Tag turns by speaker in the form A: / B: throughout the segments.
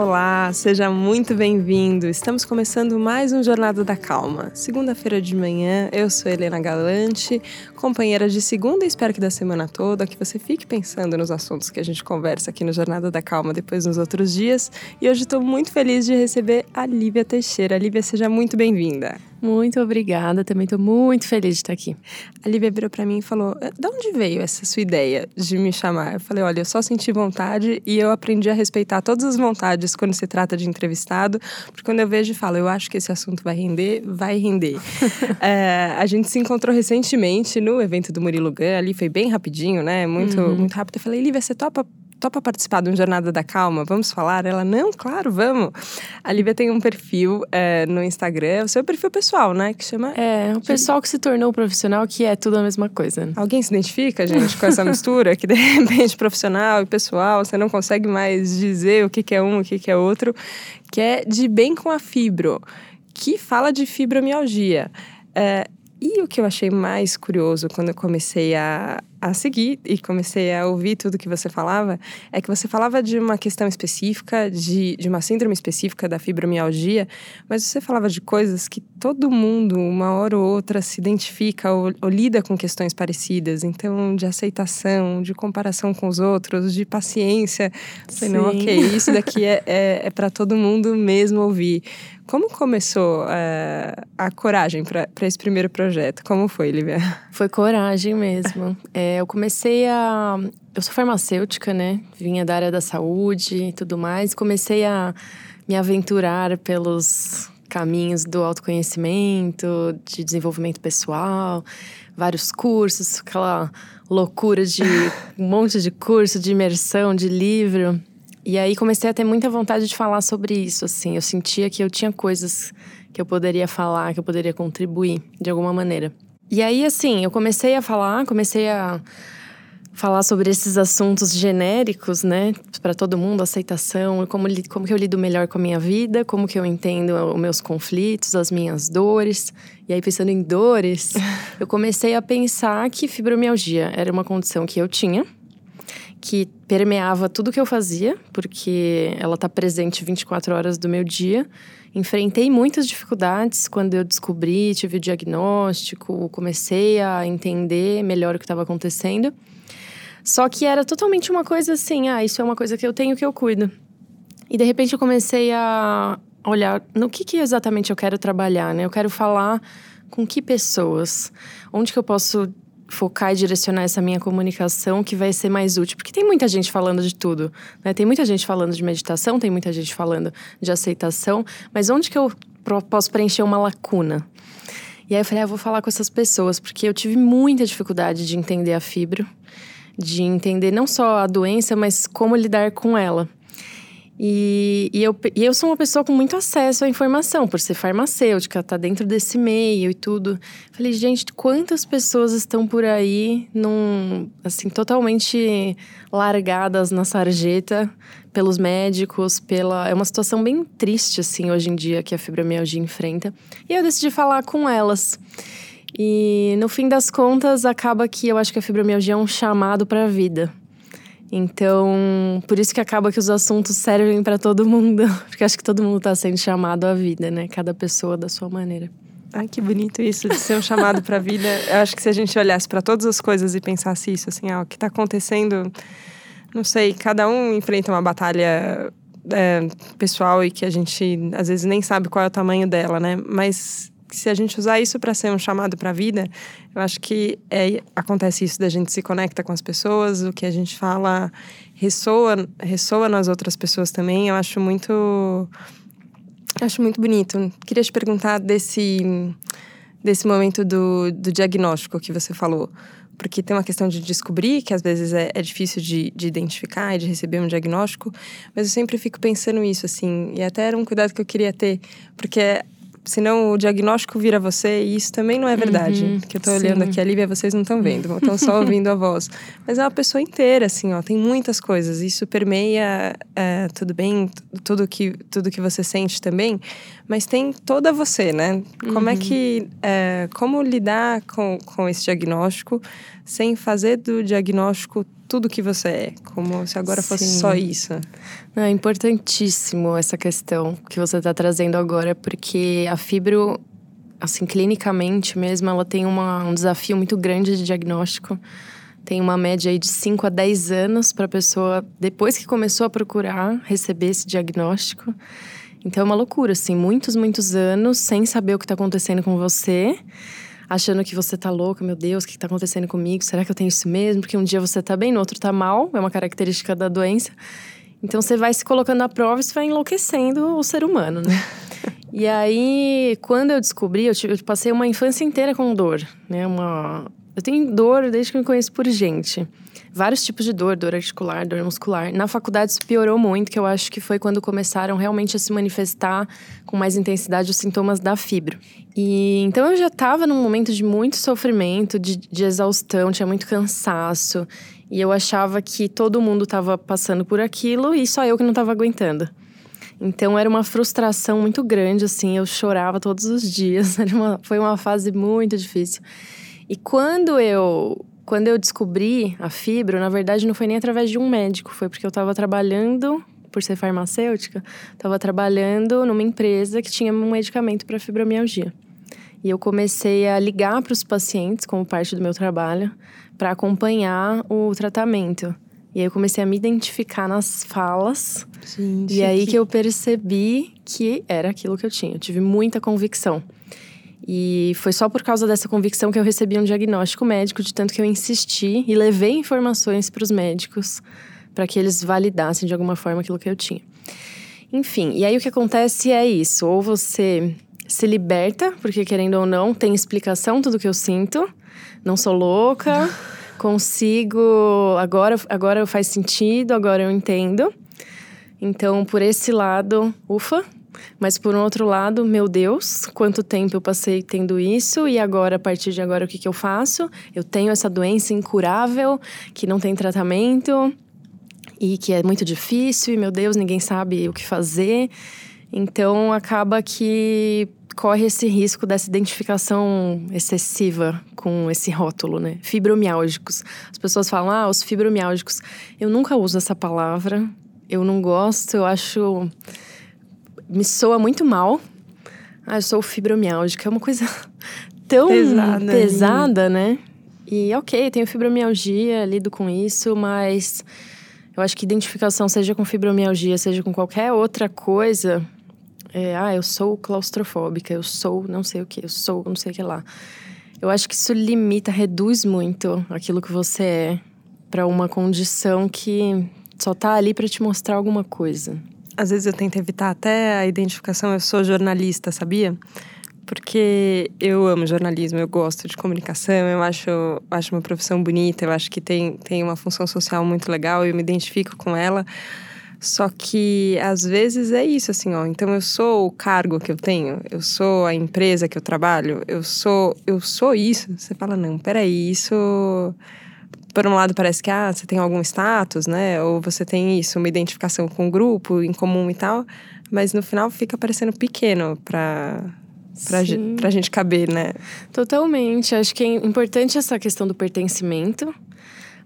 A: Olá, seja muito bem-vindo. Estamos começando mais um Jornada da Calma. Segunda-feira de manhã, eu sou Helena Galante, companheira de segunda espero que da semana toda, que você fique pensando nos assuntos que a gente conversa aqui no Jornada da Calma depois nos outros dias. E hoje estou muito feliz de receber a Lívia Teixeira. Lívia, seja muito bem-vinda.
B: Muito obrigada, também estou muito feliz de estar aqui.
A: A Lívia virou para mim e falou: eh, "De onde veio essa sua ideia de me chamar?" Eu falei: "Olha, eu só senti vontade e eu aprendi a respeitar todas as vontades quando se trata de entrevistado, porque quando eu vejo e falo, eu acho que esse assunto vai render, vai render." é, a gente se encontrou recentemente no evento do Murilo Gun, ali foi bem rapidinho, né? Muito, uhum. muito rápido. Eu falei: "Lívia, você topa topa participar de um Jornada da Calma? Vamos falar? Ela, não, claro, vamos. A Lívia tem um perfil é, no Instagram, o seu perfil pessoal, né? Que chama.
B: É, o pessoal que se tornou profissional, que é tudo a mesma coisa.
A: Alguém se identifica, gente, com essa mistura? que de repente profissional e pessoal, você não consegue mais dizer o que, que é um, o que, que é outro, que é de bem com a fibro, que fala de fibromialgia. É, e o que eu achei mais curioso quando eu comecei a, a seguir e comecei a ouvir tudo que você falava é que você falava de uma questão específica, de, de uma síndrome específica da fibromialgia, mas você falava de coisas que todo mundo, uma hora ou outra, se identifica ou, ou lida com questões parecidas. Então, de aceitação, de comparação com os outros, de paciência. Falei, não, ok, isso daqui é, é, é para todo mundo mesmo ouvir. Como começou uh, a coragem para esse primeiro projeto? Como foi, Lívia?
B: Foi coragem mesmo. é, eu comecei a. Eu sou farmacêutica, né? Vinha da área da saúde e tudo mais. Comecei a me aventurar pelos caminhos do autoconhecimento, de desenvolvimento pessoal, vários cursos, aquela loucura de um monte de curso, de imersão, de livro. E aí comecei a ter muita vontade de falar sobre isso, assim. Eu sentia que eu tinha coisas que eu poderia falar, que eu poderia contribuir de alguma maneira. E aí, assim, eu comecei a falar, comecei a falar sobre esses assuntos genéricos, né, para todo mundo, aceitação, como, como que eu lido melhor com a minha vida, como que eu entendo os meus conflitos, as minhas dores. E aí, pensando em dores, eu comecei a pensar que fibromialgia era uma condição que eu tinha, que permeava tudo que eu fazia, porque ela está presente 24 horas do meu dia. Enfrentei muitas dificuldades quando eu descobri, tive o diagnóstico, comecei a entender melhor o que estava acontecendo. Só que era totalmente uma coisa assim: ah, isso é uma coisa que eu tenho que eu cuido. E de repente eu comecei a olhar no que, que exatamente eu quero trabalhar, né? Eu quero falar com que pessoas, onde que eu posso focar e direcionar essa minha comunicação que vai ser mais útil. Porque tem muita gente falando de tudo, né? Tem muita gente falando de meditação, tem muita gente falando de aceitação, mas onde que eu posso preencher uma lacuna? E aí eu falei, ah, vou falar com essas pessoas, porque eu tive muita dificuldade de entender a fibro, de entender não só a doença, mas como lidar com ela. E, e, eu, e eu sou uma pessoa com muito acesso à informação, por ser farmacêutica, tá dentro desse meio e tudo. Falei, gente, quantas pessoas estão por aí, num, assim, totalmente largadas na sarjeta pelos médicos, pela. É uma situação bem triste, assim, hoje em dia, que a fibromialgia enfrenta. E eu decidi falar com elas. E no fim das contas, acaba que eu acho que a fibromialgia é um chamado para a vida. Então, por isso que acaba que os assuntos servem para todo mundo, porque acho que todo mundo está sendo chamado à vida, né? Cada pessoa da sua maneira.
A: Ai, que bonito isso de ser um chamado para a vida. Eu acho que se a gente olhasse para todas as coisas e pensasse isso, assim, ah, o que está acontecendo, não sei, cada um enfrenta uma batalha é, pessoal e que a gente às vezes nem sabe qual é o tamanho dela, né? Mas se a gente usar isso para ser um chamado para a vida, eu acho que é, acontece isso da gente se conecta com as pessoas, o que a gente fala ressoa, ressoa nas outras pessoas também. Eu acho muito acho muito bonito. Queria te perguntar desse desse momento do, do diagnóstico que você falou. Porque tem uma questão de descobrir, que às vezes é, é difícil de, de identificar e de receber um diagnóstico, mas eu sempre fico pensando isso, assim, e até era um cuidado que eu queria ter, porque senão o diagnóstico vira você, e isso também não é verdade. Uhum, que eu tô olhando aqui a Lívia, vocês não estão vendo, estão só ouvindo a voz. Mas é uma pessoa inteira, assim, ó, tem muitas coisas. Isso permeia, é, tudo bem, tudo que, tudo que você sente também, mas tem toda você, né? Como é uhum. é que, é, como lidar com, com esse diagnóstico sem fazer do diagnóstico tudo que você é, como se agora fosse
B: Sim.
A: só isso.
B: Não, é importantíssimo essa questão que você está trazendo agora, porque a fibro, assim, clinicamente mesmo, ela tem uma, um desafio muito grande de diagnóstico. Tem uma média aí de 5 a 10 anos para a pessoa, depois que começou a procurar, receber esse diagnóstico. Então é uma loucura, assim, muitos, muitos anos sem saber o que está acontecendo com você, achando que você tá louca, meu Deus, o que está acontecendo comigo? Será que eu tenho isso mesmo? Porque um dia você tá bem, no outro tá mal, é uma característica da doença. Então você vai se colocando à prova e você vai enlouquecendo o ser humano, né? e aí, quando eu descobri, eu, tive, eu passei uma infância inteira com dor, né? Uma, eu tenho dor desde que eu me conheço por gente. Vários tipos de dor, dor articular, dor muscular. Na faculdade isso piorou muito, que eu acho que foi quando começaram realmente a se manifestar com mais intensidade os sintomas da fibro. E então eu já estava num momento de muito sofrimento, de, de exaustão, tinha muito cansaço. E eu achava que todo mundo estava passando por aquilo e só eu que não estava aguentando. Então era uma frustração muito grande, assim, eu chorava todos os dias. Uma, foi uma fase muito difícil. E quando eu quando eu descobri a fibro, na verdade não foi nem através de um médico, foi porque eu estava trabalhando, por ser farmacêutica, estava trabalhando numa empresa que tinha um medicamento para fibromialgia. E eu comecei a ligar para os pacientes como parte do meu trabalho para acompanhar o tratamento. E aí eu comecei a me identificar nas falas.
A: Gente,
B: e aí
A: que...
B: que eu percebi que era aquilo que eu tinha. Eu tive muita convicção. E foi só por causa dessa convicção que eu recebi um diagnóstico médico, de tanto que eu insisti e levei informações para os médicos para que eles validassem de alguma forma aquilo que eu tinha. Enfim, e aí o que acontece é isso: ou você se liberta, porque querendo ou não, tem explicação tudo que eu sinto, não sou louca, consigo. Agora, agora faz sentido, agora eu entendo. Então, por esse lado, ufa, mas por um outro lado, meu Deus, quanto tempo eu passei tendo isso e agora, a partir de agora, o que, que eu faço? Eu tenho essa doença incurável, que não tem tratamento e que é muito difícil, e meu Deus, ninguém sabe o que fazer. Então acaba que corre esse risco dessa identificação excessiva com esse rótulo, né? Fibromiálgicos. As pessoas falam, ah, os fibromiálgicos. Eu nunca uso essa palavra, eu não gosto, eu acho me soa muito mal. Ah, eu sou fibromialgica. É uma coisa tão pesada, pesada né? E ok, tenho fibromialgia, lido com isso, mas eu acho que identificação, seja com fibromialgia, seja com qualquer outra coisa, é, ah, eu sou claustrofóbica, eu sou não sei o que, eu sou não sei o que lá. Eu acho que isso limita, reduz muito aquilo que você é para uma condição que só tá ali para te mostrar alguma coisa
A: às vezes eu tento evitar até a identificação, eu sou jornalista, sabia? Porque eu amo jornalismo, eu gosto de comunicação, eu acho, acho uma profissão bonita, eu acho que tem, tem uma função social muito legal, eu me identifico com ela. Só que às vezes é isso, assim, ó. Então eu sou o cargo que eu tenho, eu sou a empresa que eu trabalho, eu sou, eu sou isso. Você fala, não, peraí, isso por um lado parece que ah, você tem algum status, né? Ou você tem isso, uma identificação com o grupo em comum e tal, mas no final fica parecendo pequeno para pra, pra gente caber, né?
B: Totalmente. Acho que é importante essa questão do pertencimento,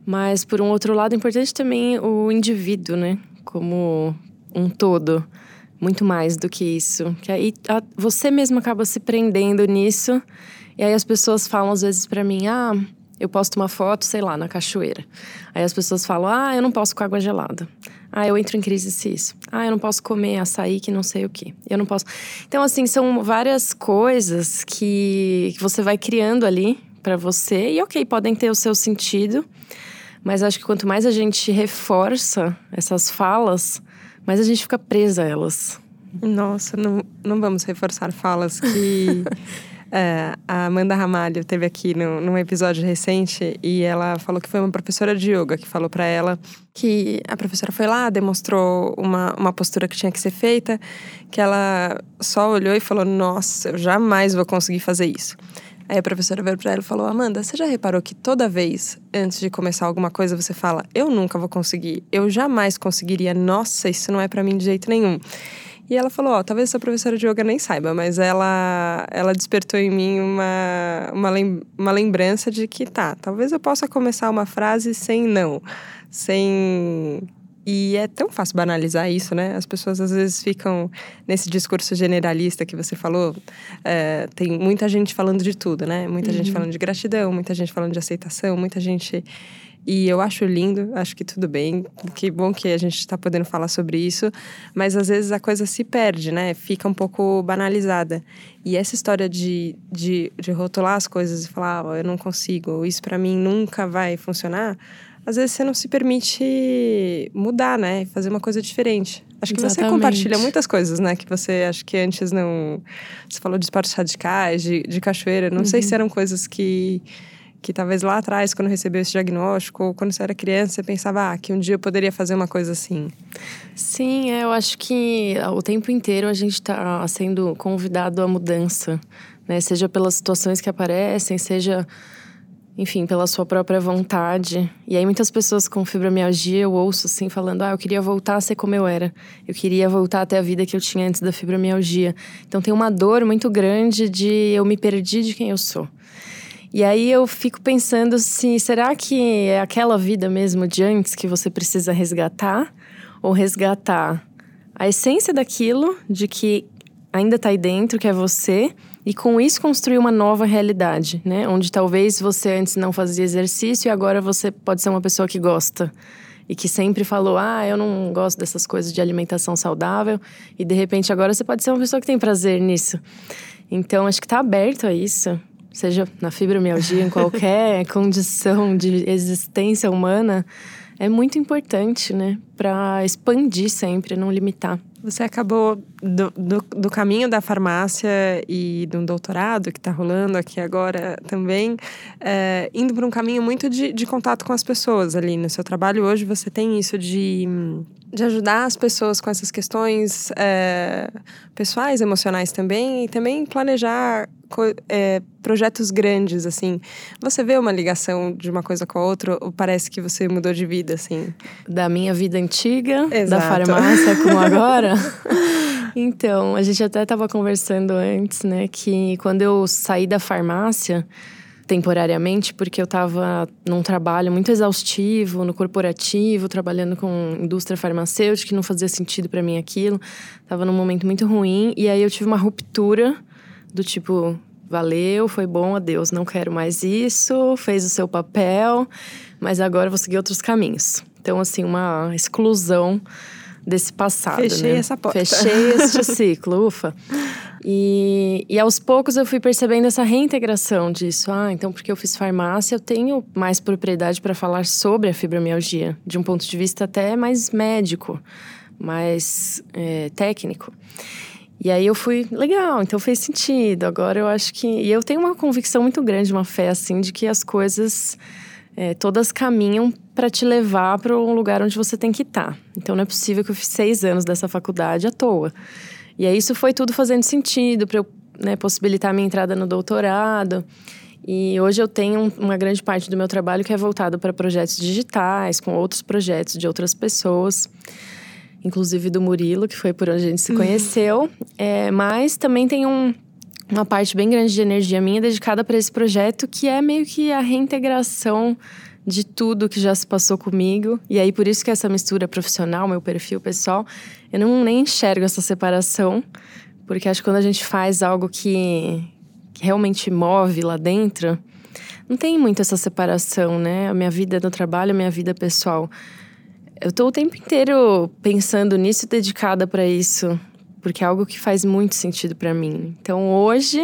B: mas por um outro lado é importante também o indivíduo, né? Como um todo. Muito mais do que isso. Que aí a, você mesmo acaba se prendendo nisso. E aí as pessoas falam às vezes para mim: ah eu posto uma foto, sei lá, na cachoeira. Aí as pessoas falam: ah, eu não posso com água gelada. Ah, eu entro em crise se isso. Ah, eu não posso comer açaí que não sei o que. Eu não posso. Então, assim, são várias coisas que, que você vai criando ali para você. E, ok, podem ter o seu sentido. Mas acho que quanto mais a gente reforça essas falas, mais a gente fica presa a elas.
A: Nossa, não, não vamos reforçar falas que. É, a Amanda Ramalho teve aqui no, num episódio recente e ela falou que foi uma professora de yoga que falou para ela que a professora foi lá, demonstrou uma, uma postura que tinha que ser feita, que ela só olhou e falou: Nossa, eu jamais vou conseguir fazer isso. Aí a professora veio para ela e falou: Amanda, você já reparou que toda vez antes de começar alguma coisa você fala: Eu nunca vou conseguir, eu jamais conseguiria, nossa, isso não é para mim de jeito nenhum. E ela falou: Ó, oh, talvez essa professora de yoga nem saiba, mas ela, ela despertou em mim uma, uma, lem uma lembrança de que tá, talvez eu possa começar uma frase sem não, sem e é tão fácil banalizar isso, né? As pessoas às vezes ficam nesse discurso generalista que você falou. É, tem muita gente falando de tudo, né? Muita uhum. gente falando de gratidão, muita gente falando de aceitação, muita gente. E eu acho lindo, acho que tudo bem. Que bom que a gente está podendo falar sobre isso. Mas às vezes a coisa se perde, né? Fica um pouco banalizada. E essa história de, de, de rotular as coisas e falar, oh, eu não consigo, isso para mim nunca vai funcionar às vezes você não se permite mudar, né? Fazer uma coisa diferente. Acho que Exatamente. você compartilha muitas coisas, né? Que você acho que antes não. Você falou de esportes radicais, de, de cachoeira. Não uhum. sei se uhum. eram coisas que, que talvez lá atrás, quando recebeu esse diagnóstico, ou quando você era criança, você pensava ah, que um dia eu poderia fazer uma coisa assim.
B: Sim, é, eu acho que o tempo inteiro a gente está sendo convidado à mudança, né? Seja pelas situações que aparecem, seja enfim, pela sua própria vontade. E aí muitas pessoas com fibromialgia eu ouço assim falando: "Ah, eu queria voltar a ser como eu era. Eu queria voltar até a vida que eu tinha antes da fibromialgia". Então tem uma dor muito grande de eu me perdi de quem eu sou. E aí eu fico pensando se será que é aquela vida mesmo de antes que você precisa resgatar ou resgatar a essência daquilo de que ainda está aí dentro, que é você, e com isso construir uma nova realidade, né? Onde talvez você antes não fazia exercício e agora você pode ser uma pessoa que gosta e que sempre falou: "Ah, eu não gosto dessas coisas de alimentação saudável", e de repente agora você pode ser uma pessoa que tem prazer nisso. Então, acho que está aberto a isso, seja na fibromialgia, em qualquer condição de existência humana, é muito importante, né, para expandir sempre, não limitar.
A: Você acabou do, do, do, caminho da farmácia e do doutorado que está rolando aqui agora também, é, indo para um caminho muito de, de contato com as pessoas ali no seu trabalho. Hoje você tem isso de, de ajudar as pessoas com essas questões é, pessoais, emocionais também, e também planejar é, projetos grandes, assim. Você vê uma ligação de uma coisa com a outra ou parece que você mudou de vida, assim?
B: Da minha vida antiga, Exato. da farmácia com agora? então, a gente até estava conversando antes, né, que quando eu saí da farmácia temporariamente, porque eu estava num trabalho muito exaustivo, no corporativo, trabalhando com indústria farmacêutica, que não fazia sentido para mim aquilo. Tava num momento muito ruim e aí eu tive uma ruptura do tipo, valeu, foi bom, adeus, não quero mais isso, fez o seu papel, mas agora vou seguir outros caminhos. Então, assim, uma exclusão desse passado.
A: Fechei
B: né?
A: essa porta.
B: Fechei este ciclo, ufa. E, e aos poucos eu fui percebendo essa reintegração disso. Ah, então porque eu fiz farmácia, eu tenho mais propriedade para falar sobre a fibromialgia, de um ponto de vista até mais médico, mais é, técnico. E aí eu fui, legal, então fez sentido. Agora eu acho que. E eu tenho uma convicção muito grande, uma fé assim, de que as coisas é, todas caminham para te levar para um lugar onde você tem que estar. Tá. Então não é possível que eu fiz seis anos dessa faculdade à toa. E aí isso foi tudo fazendo sentido para eu né, possibilitar a minha entrada no doutorado. E hoje eu tenho uma grande parte do meu trabalho que é voltado para projetos digitais, com outros projetos de outras pessoas inclusive do Murilo, que foi por onde a gente se conheceu. É, mas também tem um, uma parte bem grande de energia minha dedicada para esse projeto, que é meio que a reintegração de tudo que já se passou comigo. E aí, por isso que essa mistura profissional, meu perfil pessoal, eu não nem enxergo essa separação, porque acho que quando a gente faz algo que, que realmente move lá dentro, não tem muito essa separação, né? A minha vida no trabalho, a minha vida pessoal. Eu tô o tempo inteiro pensando nisso, dedicada para isso, porque é algo que faz muito sentido para mim. Então hoje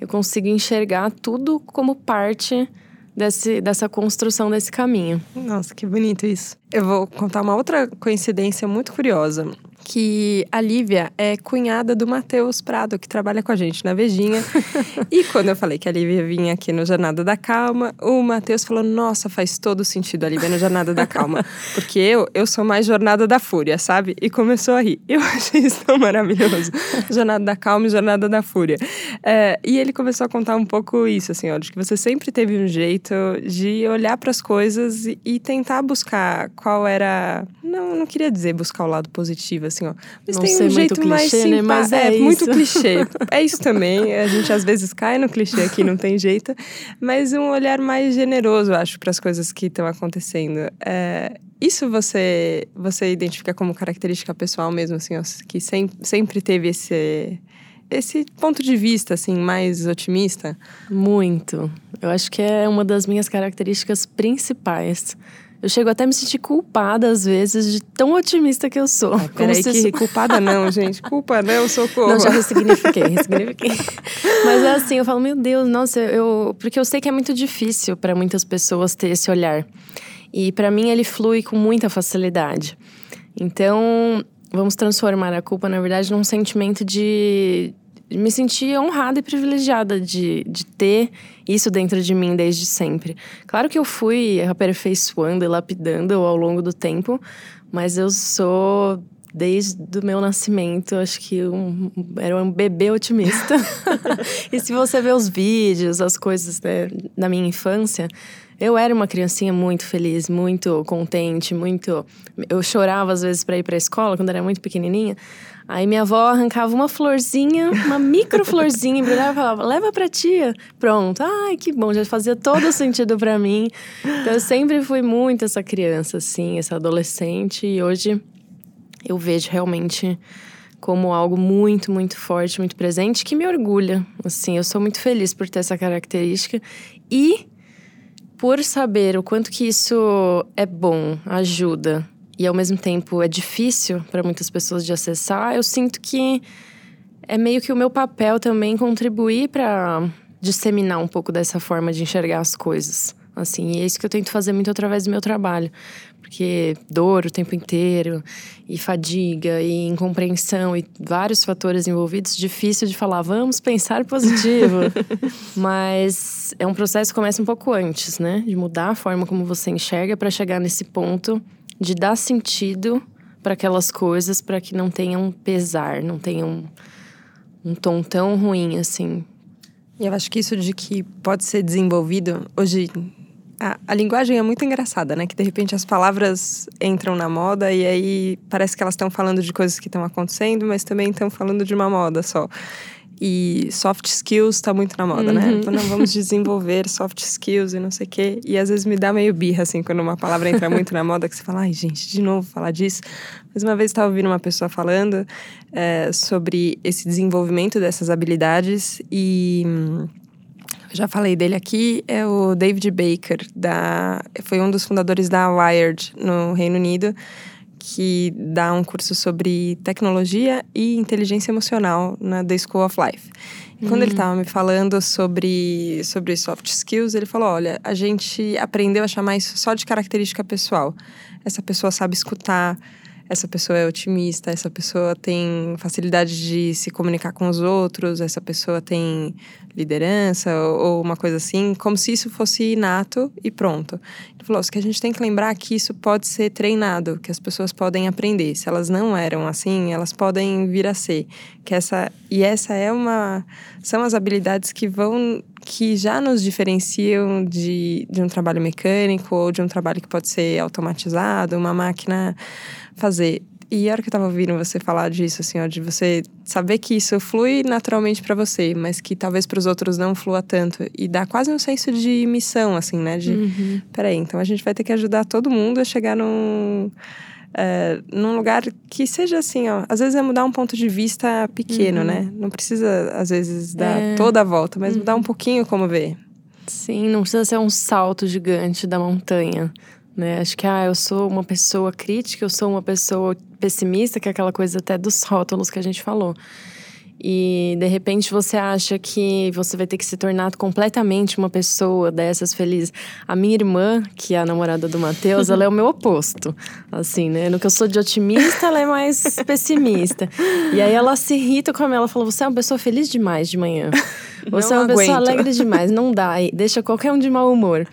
B: eu consigo enxergar tudo como parte desse, dessa construção desse caminho.
A: Nossa, que bonito isso. Eu vou contar uma outra coincidência muito curiosa que a Lívia é cunhada do Matheus Prado, que trabalha com a gente na Vejinha. e quando eu falei que a Lívia vinha aqui no Jornada da Calma, o Matheus falou: Nossa, faz todo sentido a Lívia no Jornada da Calma. Porque eu, eu sou mais Jornada da Fúria, sabe? E começou a rir. Eu achei isso tão maravilhoso. Jornada da Calma e Jornada da Fúria. É, e ele começou a contar um pouco isso, assim, ó, de que você sempre teve um jeito de olhar para as coisas e, e tentar buscar qual era. Não, não queria dizer buscar o lado positivo, assim, ó. Mas
B: Não
A: tem um jeito
B: muito
A: mais
B: clichê, né?
A: simpático.
B: Mas é
A: muito
B: isso.
A: clichê. É isso também. A gente às vezes cai no clichê aqui, não tem jeito. Mas um olhar mais generoso, acho, para as coisas que estão acontecendo. É, isso você, você identifica como característica pessoal mesmo, assim, ó, que sem, sempre teve esse, esse ponto de vista, assim, mais otimista?
B: Muito. Eu acho que é uma das minhas características principais. Eu chego até a me sentir culpada, às vezes, de tão otimista que eu sou. Como
A: Peraí, que culpada não, gente. Culpa não, socorro.
B: Não, já ressignifiquei, ressignifiquei. Mas é assim, eu falo, meu Deus, nossa, eu. Porque eu sei que é muito difícil para muitas pessoas ter esse olhar. E para mim ele flui com muita facilidade. Então, vamos transformar a culpa, na verdade, num sentimento de. Me sentir honrada e privilegiada de, de ter isso dentro de mim desde sempre. Claro que eu fui aperfeiçoando e lapidando ao longo do tempo, mas eu sou desde o meu nascimento, acho que um, era um bebê otimista. e se você ver os vídeos, as coisas né, da minha infância, eu era uma criancinha muito feliz, muito contente, muito. Eu chorava às vezes para ir para a escola quando era muito pequenininha. Aí minha avó arrancava uma florzinha, uma micro florzinha, embrulhava e falava: leva pra tia. Pronto. Ai, que bom, já fazia todo sentido para mim. Então eu sempre fui muito essa criança, assim, essa adolescente. E hoje eu vejo realmente como algo muito, muito forte, muito presente, que me orgulha. Assim, eu sou muito feliz por ter essa característica e por saber o quanto que isso é bom, ajuda e ao mesmo tempo é difícil para muitas pessoas de acessar, eu sinto que é meio que o meu papel também contribuir para disseminar um pouco dessa forma de enxergar as coisas. Assim, e é isso que eu tento fazer muito através do meu trabalho. Porque dor o tempo inteiro, e fadiga, e incompreensão, e vários fatores envolvidos, difícil de falar, vamos pensar positivo. Mas é um processo que começa um pouco antes, né? De mudar a forma como você enxerga para chegar nesse ponto de dar sentido para aquelas coisas, para que não tenham pesar, não tenham um tom tão ruim assim.
A: E eu acho que isso de que pode ser desenvolvido hoje. A, a linguagem é muito engraçada, né? Que de repente as palavras entram na moda e aí parece que elas estão falando de coisas que estão acontecendo, mas também estão falando de uma moda só. E soft skills tá muito na moda, né? Então, não, vamos desenvolver soft skills e não sei o quê. E às vezes me dá meio birra, assim, quando uma palavra entra muito na moda, que você fala, ai, gente, de novo falar disso. Mas uma vez estava ouvindo uma pessoa falando é, sobre esse desenvolvimento dessas habilidades e. hum, já falei dele aqui, é o David Baker, da, foi um dos fundadores da Wired no Reino Unido, que dá um curso sobre tecnologia e inteligência emocional na The School of Life. E quando ele estava me falando sobre, sobre soft skills, ele falou: olha, a gente aprendeu a chamar isso só de característica pessoal. Essa pessoa sabe escutar, essa pessoa é otimista, essa pessoa tem facilidade de se comunicar com os outros, essa pessoa tem liderança ou, ou uma coisa assim, como se isso fosse inato e pronto. Ele falou: "Só que a gente tem que lembrar que isso pode ser treinado, que as pessoas podem aprender. Se elas não eram assim, elas podem vir a ser. Que essa e essa é uma são as habilidades que vão que já nos diferenciam de, de um trabalho mecânico ou de um trabalho que pode ser automatizado, uma máquina fazer. E a hora que eu tava ouvindo você falar disso, assim, ó, de você saber que isso flui naturalmente para você, mas que talvez para os outros não flua tanto. E dá quase um senso de missão, assim, né? De,
B: Uhum.
A: peraí, então a gente vai ter que ajudar todo mundo a chegar num, é, num lugar que seja assim, ó. Às vezes é mudar um ponto de vista pequeno, né? Não precisa, às vezes, dar
B: É.
A: toda a volta, mas mudar um pouquinho como ver.
B: Sim, não precisa ser um salto gigante da montanha. Né? Acho que ah, eu sou uma pessoa crítica, eu sou uma pessoa pessimista, que é aquela coisa até dos rótulos que a gente falou. E de repente você acha que você vai ter que se tornar completamente uma pessoa dessas felizes. A minha irmã, que é a namorada do Matheus, ela é o meu oposto. Assim, né? No que eu sou de otimista, ela é mais pessimista. E aí ela se irrita com a minha, ela fala: Você é uma pessoa feliz demais de manhã. Você
A: Não
B: é uma pessoa
A: aguento.
B: alegre demais, não dá. Deixa qualquer um de mau humor.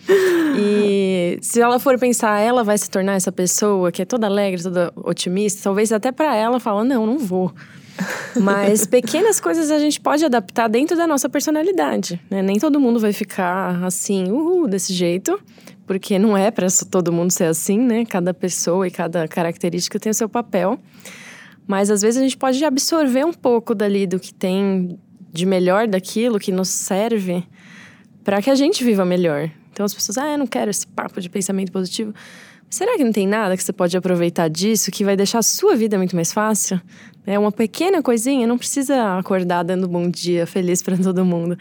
B: E se ela for pensar, ela vai se tornar essa pessoa que é toda alegre, toda otimista, talvez até pra ela fala: Não, não vou. Mas pequenas coisas a gente pode adaptar dentro da nossa personalidade. Né? Nem todo mundo vai ficar assim, uhul, desse jeito. Porque não é para todo mundo ser assim, né? Cada pessoa e cada característica tem o seu papel. Mas às vezes a gente pode absorver um pouco dali do que tem de melhor daquilo que nos serve para que a gente viva melhor. Então as pessoas, ah, eu não quero esse papo de pensamento positivo. Será que não tem nada que você pode aproveitar disso que vai deixar a sua vida muito mais fácil? É uma pequena coisinha, não precisa acordar dando bom dia feliz para todo mundo.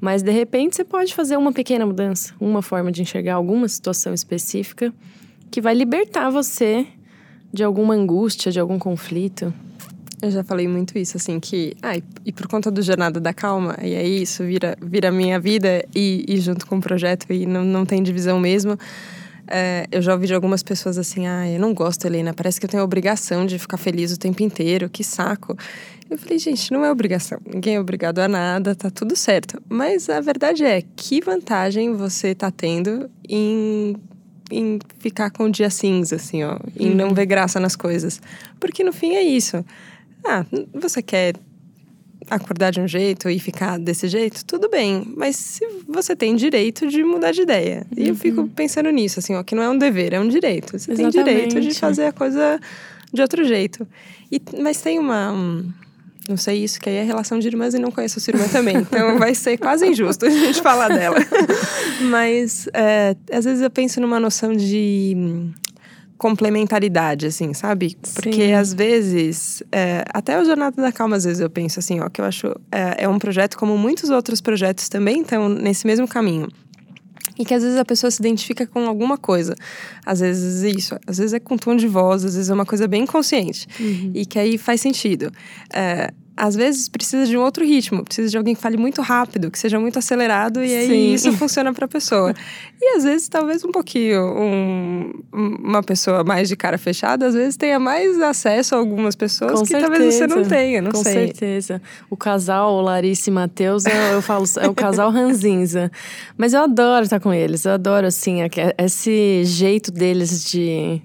B: Mas de repente você pode fazer uma pequena mudança, uma forma de enxergar alguma situação específica que vai libertar você de alguma angústia, de algum conflito.
A: Eu já falei muito isso, assim, que. Ah, e, por conta do Jornada da Calma, e é isso, vira, vira minha vida e, e junto com o projeto, e não, não tem divisão mesmo. É, eu já ouvi de algumas pessoas assim: ah, eu não gosto, Helena, parece que eu tenho a obrigação de ficar feliz o tempo inteiro, que saco. Eu falei, gente, não é obrigação, ninguém é obrigado a nada, tá tudo certo. Mas a verdade é, que vantagem você tá tendo em em ficar com o dia cinza, assim, ó, em uhum. não ver graça nas coisas. Porque no fim é isso. Ah, você quer acordar de um jeito e ficar desse jeito, tudo bem. Mas se você tem direito de mudar de ideia. Uhum. E eu fico uhum. pensando nisso, assim, ó, que não é um dever, é um direito. Você Exatamente. tem direito de fazer a coisa de outro jeito. E, mas tem uma. não sei isso, que aí é relação de irmãs e não conheço a sua irmã também. Então vai ser quase injusto a gente falar dela. mas é, às vezes eu penso numa noção de complementaridade, assim, sabe? Porque Sim. às vezes, é, até o Jornada da Calma, às vezes eu penso assim, ó, que eu acho é, é um projeto como muitos outros projetos também estão nesse mesmo caminho. E que às vezes a pessoa se identifica com alguma coisa. Às vezes isso, às vezes é com tom de voz, às vezes é uma coisa bem consciente. Uhum. E que aí faz sentido. É, às vezes precisa de um outro ritmo, precisa de alguém que fale muito rápido, que seja muito acelerado e aí Sim. isso funciona para a pessoa. E às vezes talvez um pouquinho um, uma pessoa mais de cara fechada, às vezes tenha mais acesso a algumas pessoas Com que certeza. talvez você não tenha, não
B: Com
A: sei.
B: Com certeza. O casal Larissa e Matheus, eu, eu falo, é o casal ranzinza. Mas eu adoro estar com eles, eu adoro assim esse jeito deles de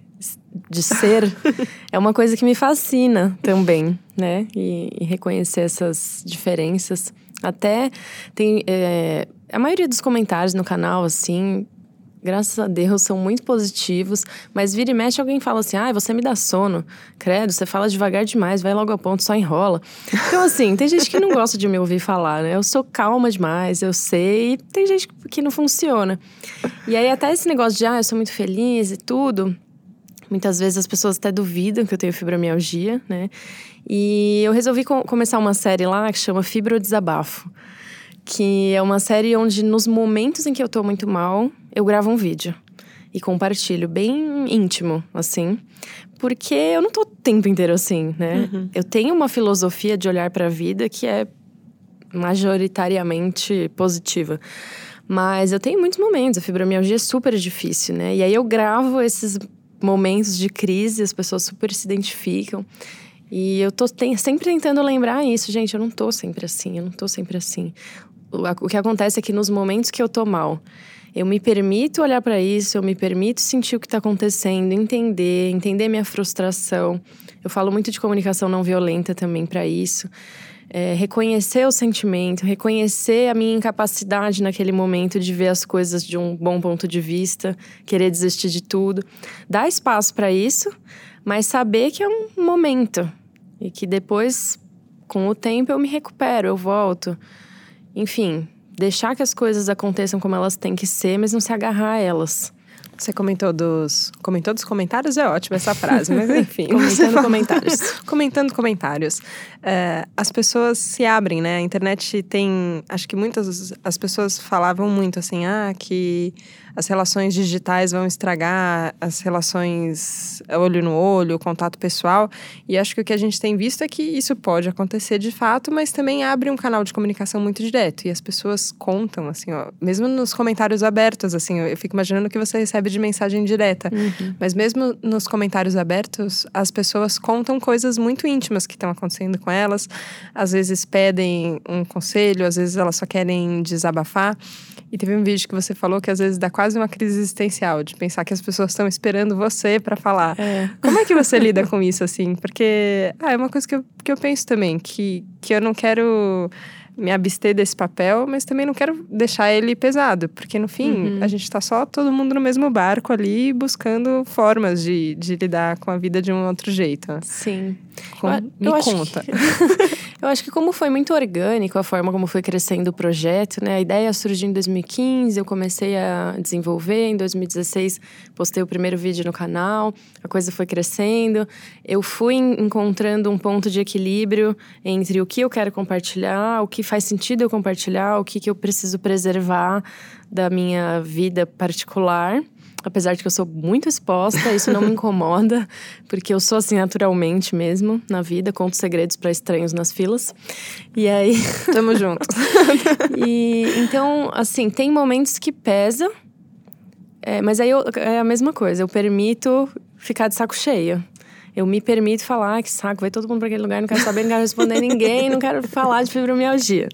B: de ser é uma coisa que me fascina também, né? E, e reconhecer essas diferenças. Até tem. É, a maioria dos comentários no canal, assim, graças a Deus, são muito positivos. Mas vira e mexe, alguém fala assim: ah, você me dá sono. Credo, você fala devagar demais, vai logo a ponto, só enrola. Então, assim, tem gente que não gosta de me ouvir falar, né? Eu sou calma demais, eu sei. E tem gente que não funciona. E aí, até esse negócio de, ah, eu sou muito feliz e tudo Muitas vezes as pessoas até duvidam que eu tenho fibromialgia, né? E eu resolvi co começar uma série lá que chama Fibrodesabafo. Que é uma série onde, nos momentos em que eu tô muito mal, eu gravo um vídeo. E compartilho, bem íntimo, assim. Porque eu não tô o tempo inteiro assim, né? Uhum. Eu tenho uma filosofia de olhar para a vida que é majoritariamente positiva. Mas eu tenho muitos momentos, a fibromialgia é super difícil, né? E aí eu gravo esses momentos de crise, as pessoas super se identificam. E eu tô sempre tentando lembrar isso, gente, eu não tô sempre assim, eu não tô sempre assim. O, o que acontece é que nos momentos que eu tô mal, eu me permito olhar para isso, eu me permito sentir o que está acontecendo, entender, entender minha frustração. Eu falo muito de comunicação não violenta também para isso é, reconhecer o sentimento, reconhecer a minha incapacidade naquele momento de ver as coisas de um bom ponto de vista, querer desistir de tudo. Dar espaço para isso, mas saber que é um momento e que depois, com o tempo, eu me recupero, eu volto. Enfim, deixar que as coisas aconteçam como elas têm que ser, mas não se agarrar a elas.
A: Você comentou dos. Comentou dos comentários? É ótima essa frase, mas enfim.
B: Comentando comentários.
A: Comentando comentários. É, as pessoas se abrem, né? A internet tem. Acho que muitas. As pessoas falavam muito assim, ah, que as relações digitais vão estragar as relações olho no olho, o contato pessoal. E acho que o que a gente tem visto é que isso pode acontecer de fato, mas também abre um canal de comunicação muito direto. E as pessoas contam, assim, ó, mesmo nos comentários abertos, assim, eu fico imaginando que você recebe de mensagem direta. Uhum. Mas mesmo nos comentários abertos, as pessoas contam coisas muito íntimas que estão acontecendo com elas. Às vezes pedem um conselho, às vezes elas só querem desabafar. E teve um vídeo que você falou que às vezes dá quase uma crise existencial, de pensar que as pessoas estão esperando você para falar. É. Como é que você lida com isso, assim? Porque ah, é uma coisa que eu, que eu penso também, que, que eu não quero me abster desse papel, mas também não quero deixar ele pesado, porque no fim uhum. a gente está só todo mundo no mesmo barco ali buscando formas de, de lidar com a vida de um outro jeito.
B: Sim.
A: Com,
B: eu,
A: me
B: eu
A: conta.
B: Que, eu acho que como foi muito orgânico a forma como foi crescendo o projeto, né? A ideia surgiu em 2015, eu comecei a desenvolver. Em 2016, postei o primeiro vídeo no canal. A coisa foi crescendo. Eu fui encontrando um ponto de equilíbrio entre o que eu quero compartilhar, o que faz sentido eu compartilhar, o que, que eu preciso preservar da minha vida particular apesar de que eu sou muito exposta, isso não me incomoda, porque eu sou assim naturalmente mesmo na vida, conto segredos para estranhos nas filas. E aí,
A: tamo junto.
B: e então, assim, tem momentos que pesa, é, mas aí eu, é a mesma coisa, eu permito ficar de saco cheio eu me permito falar, que saco, vai todo mundo para aquele lugar, não quero saber, não quero responder ninguém, não quero falar de fibromialgia.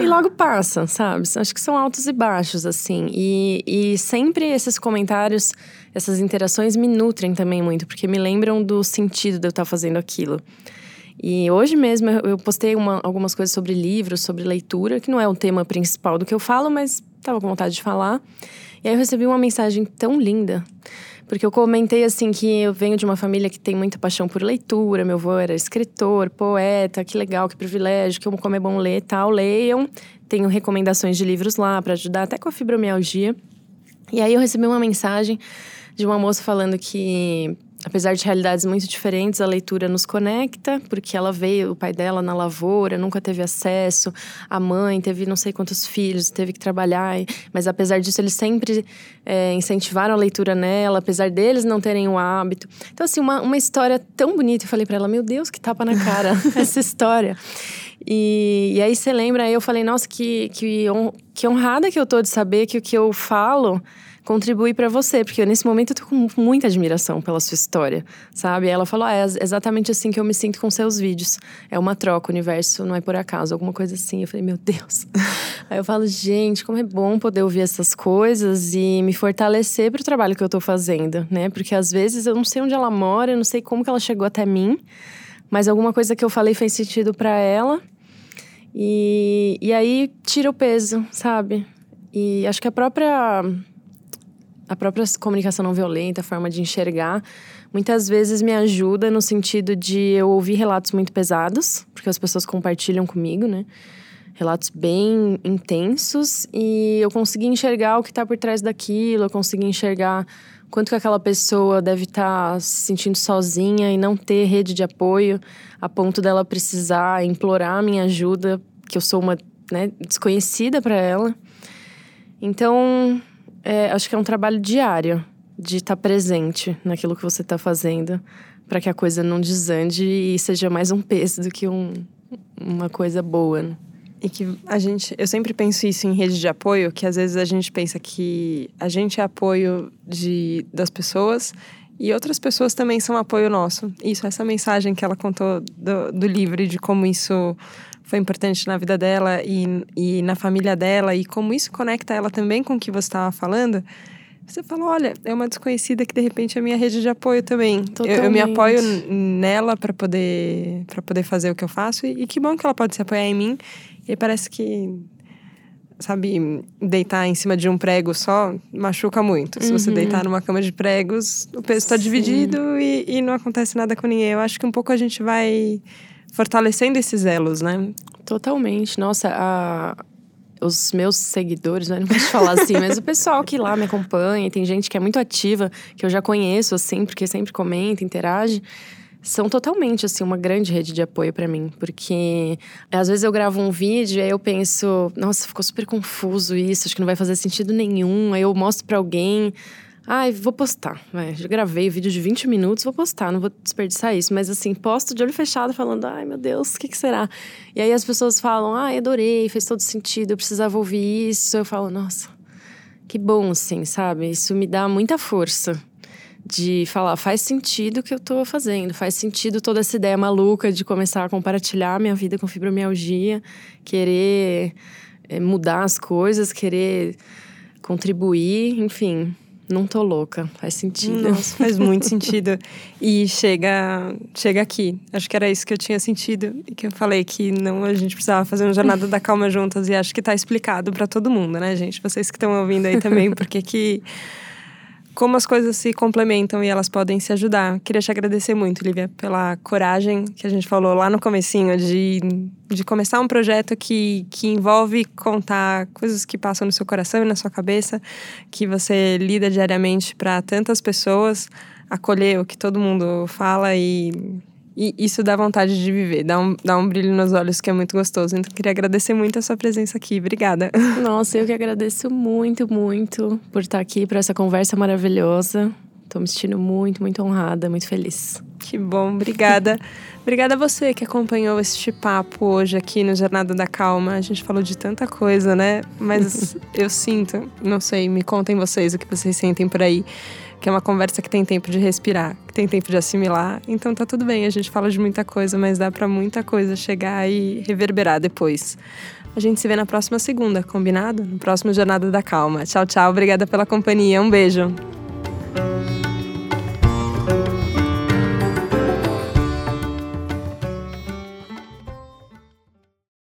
B: E logo passa, sabe? Acho que são altos e baixos, assim. E, e sempre esses comentários, essas interações me nutrem também muito, porque me lembram do sentido de eu estar fazendo aquilo. E hoje mesmo eu postei uma, algumas coisas sobre livros, sobre leitura, que não é o tema principal do que eu falo, mas estava com vontade de falar. E aí eu recebi uma mensagem tão linda porque eu comentei assim que eu venho de uma família que tem muita paixão por leitura. Meu avô era escritor, poeta, que legal, que privilégio, que como é bom ler tal. Leiam. Tenho recomendações de livros lá para ajudar até com a fibromialgia. E aí eu recebi uma mensagem de uma moça falando que apesar de realidades muito diferentes, a leitura nos conecta, porque ela veio, o pai dela na lavoura, nunca teve acesso, a mãe teve não sei quantos filhos, teve que trabalhar, mas apesar disso, eles sempre é, incentivaram a leitura nela, apesar deles não terem o hábito. Então, assim, uma, uma história tão bonita. Eu falei para ela: Meu Deus, que tapa na cara essa história. E, e aí você lembra, aí eu falei: Nossa, que, que, hon, que honrada que eu tô de saber que o que eu falo contribuir para você, porque nesse momento eu tô com muita admiração pela sua história, sabe? ela falou: ah, é exatamente assim que eu me sinto com seus vídeos. É uma troca, o universo não é por acaso, alguma coisa assim. Eu falei: meu Deus. Aí eu falo: gente, como é bom poder ouvir essas coisas e me fortalecer pro trabalho que eu tô fazendo, né? Porque às vezes eu não sei onde ela mora, eu não sei como que ela chegou até mim, mas alguma coisa que eu falei fez sentido para ela. E, e aí tira o peso, sabe? E acho que a própria a própria comunicação não violenta, a forma de enxergar, muitas vezes me ajuda no sentido de eu ouvir relatos muito pesados, porque as pessoas compartilham comigo, né? Relatos bem intensos e eu consegui enxergar o que está por trás daquilo, eu consegui enxergar quanto que aquela pessoa deve estar tá se sentindo sozinha e não ter rede de apoio a ponto dela precisar implorar a minha ajuda, que eu sou uma né, desconhecida para ela. Então, é, acho que é um trabalho diário de estar tá presente naquilo que você está fazendo para que a coisa não desande e seja mais um peso do que um, uma coisa boa. Né?
A: E que a gente, eu sempre penso isso em rede de apoio, que às vezes a gente pensa que a gente é apoio de, das pessoas e outras pessoas também são apoio nosso. Isso, essa mensagem que ela contou do, do livro de como isso foi importante na vida dela e, e na família dela e como isso conecta ela também com o que você estava falando. Você falou, olha, é uma desconhecida que de repente é a minha rede de apoio também. Eu, eu, me apoio nela para poder para poder fazer o que eu faço e, e, que bom que ela pode se apoiar em mim. E parece que sabe, deitar em cima de um prego só machuca muito. Se você uhum. deitar numa cama de pregos, o peso está dividido e, e não acontece nada com ninguém. Eu acho que um pouco a gente vai fortalecendo esses elos, né?
B: Totalmente. Nossa, a, os meus seguidores, não posso falar assim, mas o pessoal que lá me acompanha, tem gente que é muito ativa, que eu já conheço, assim, porque sempre comenta, interage, são totalmente, assim, uma grande rede de apoio para mim. Porque às vezes eu gravo um vídeo e aí eu penso, nossa, ficou super confuso isso, acho que não vai fazer sentido nenhum. Aí eu mostro para alguém, Ai, vou postar. Vai, já gravei vídeo de 20 minutos, vou postar, não vou desperdiçar isso. Mas assim, posto de olho fechado falando, ai meu Deus, o que, que será? E aí as pessoas falam, ai, adorei, fez todo sentido, eu precisava ouvir isso. Eu falo, nossa, que bom, assim, sabe? Isso me dá muita força de falar, faz sentido o que eu tô fazendo, faz sentido toda essa ideia maluca de começar a compartilhar minha vida com fibromialgia, querer é, mudar as coisas, querer contribuir, enfim não tô louca, faz sentido.
A: Nossa, faz muito sentido. E chega, chega aqui. Acho que era isso que eu tinha sentido e que eu falei que não a gente precisava fazer uma jornada da calma juntas e acho que tá explicado para todo mundo, né, gente? Vocês que estão ouvindo aí também, porque que como as coisas se complementam e elas podem se ajudar. Queria te agradecer muito, Lívia, pela coragem que a gente falou lá no comecinho de, de começar um projeto que, que envolve contar coisas que passam no seu coração e na sua cabeça, que você lida diariamente para tantas pessoas, acolher o que todo mundo fala e e isso dá vontade de viver, dá um, dá um brilho nos olhos que é muito gostoso. Então, queria agradecer muito a sua presença aqui. Obrigada.
B: Nossa, eu que agradeço muito, muito por estar aqui, por essa conversa maravilhosa. Estou me sentindo muito, muito honrada, muito feliz.
A: Que bom, obrigada. obrigada a você que acompanhou este papo hoje aqui no Jornada da Calma. A gente falou de tanta coisa, né? Mas eu sinto, não sei, me contem vocês o que vocês sentem por aí que é uma conversa que tem tempo de respirar, que tem tempo de assimilar. Então tá tudo bem, a gente fala de muita coisa, mas dá para muita coisa chegar e reverberar depois. A gente se vê na próxima segunda, combinado? No próximo Jornada da Calma. Tchau, tchau. Obrigada pela companhia. Um beijo.